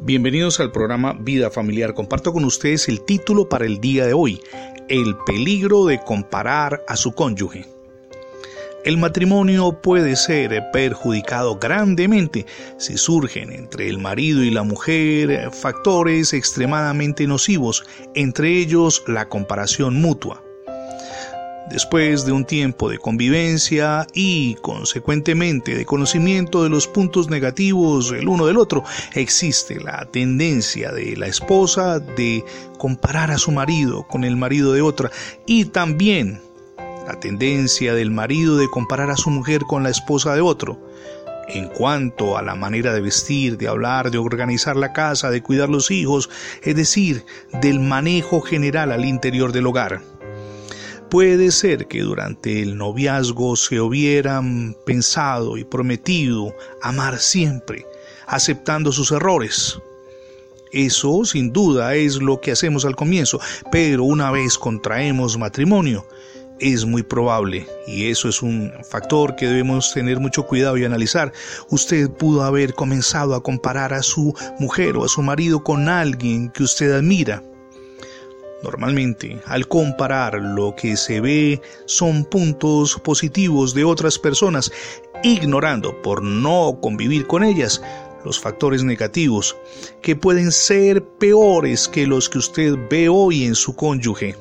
Bienvenidos al programa Vida Familiar. Comparto con ustedes el título para el día de hoy, El peligro de comparar a su cónyuge. El matrimonio puede ser perjudicado grandemente si surgen entre el marido y la mujer factores extremadamente nocivos, entre ellos la comparación mutua. Después de un tiempo de convivencia y, consecuentemente, de conocimiento de los puntos negativos el uno del otro, existe la tendencia de la esposa de comparar a su marido con el marido de otra y también la tendencia del marido de comparar a su mujer con la esposa de otro. En cuanto a la manera de vestir, de hablar, de organizar la casa, de cuidar los hijos, es decir, del manejo general al interior del hogar. Puede ser que durante el noviazgo se hubieran pensado y prometido amar siempre, aceptando sus errores. Eso sin duda es lo que hacemos al comienzo, pero una vez contraemos matrimonio, es muy probable, y eso es un factor que debemos tener mucho cuidado y analizar, usted pudo haber comenzado a comparar a su mujer o a su marido con alguien que usted admira Normalmente, al comparar lo que se ve son puntos positivos de otras personas, ignorando por no convivir con ellas los factores negativos, que pueden ser peores que los que usted ve hoy en su cónyuge.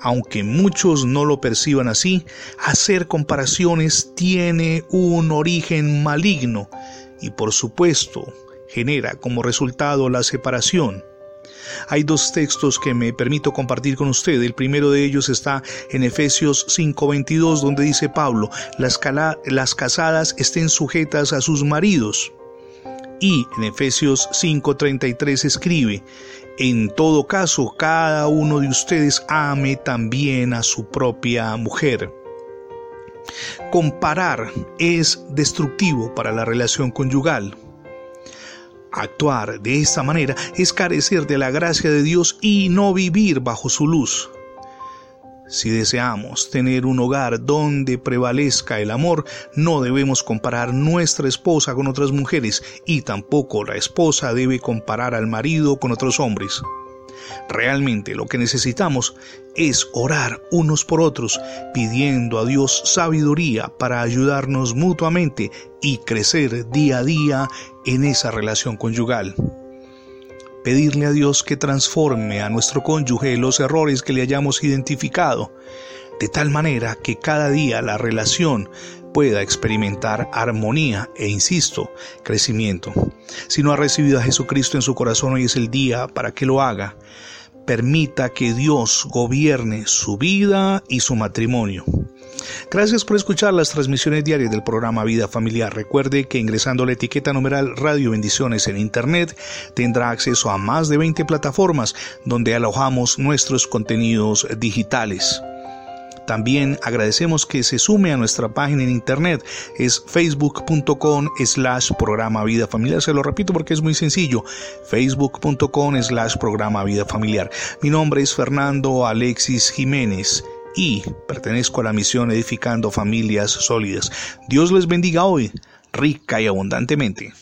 Aunque muchos no lo perciban así, hacer comparaciones tiene un origen maligno y por supuesto genera como resultado la separación hay dos textos que me permito compartir con usted. El primero de ellos está en Efesios 5:22, donde dice Pablo, las, las casadas estén sujetas a sus maridos. Y en Efesios 5:33 escribe, en todo caso, cada uno de ustedes ame también a su propia mujer. Comparar es destructivo para la relación conyugal. Actuar de esta manera es carecer de la gracia de Dios y no vivir bajo su luz. Si deseamos tener un hogar donde prevalezca el amor, no debemos comparar nuestra esposa con otras mujeres y tampoco la esposa debe comparar al marido con otros hombres. Realmente lo que necesitamos es orar unos por otros, pidiendo a Dios sabiduría para ayudarnos mutuamente y crecer día a día en esa relación conyugal. Pedirle a Dios que transforme a nuestro cónyuge los errores que le hayamos identificado, de tal manera que cada día la relación pueda experimentar armonía e, insisto, crecimiento. Si no ha recibido a Jesucristo en su corazón, hoy es el día para que lo haga. Permita que Dios gobierne su vida y su matrimonio. Gracias por escuchar las transmisiones diarias del programa Vida Familiar. Recuerde que ingresando la etiqueta numeral Radio Bendiciones en Internet tendrá acceso a más de 20 plataformas donde alojamos nuestros contenidos digitales. También agradecemos que se sume a nuestra página en internet. Es facebook.com slash programa vida familiar. Se lo repito porque es muy sencillo. facebook.com slash programa vida familiar. Mi nombre es Fernando Alexis Jiménez y pertenezco a la misión Edificando Familias Sólidas. Dios les bendiga hoy, rica y abundantemente.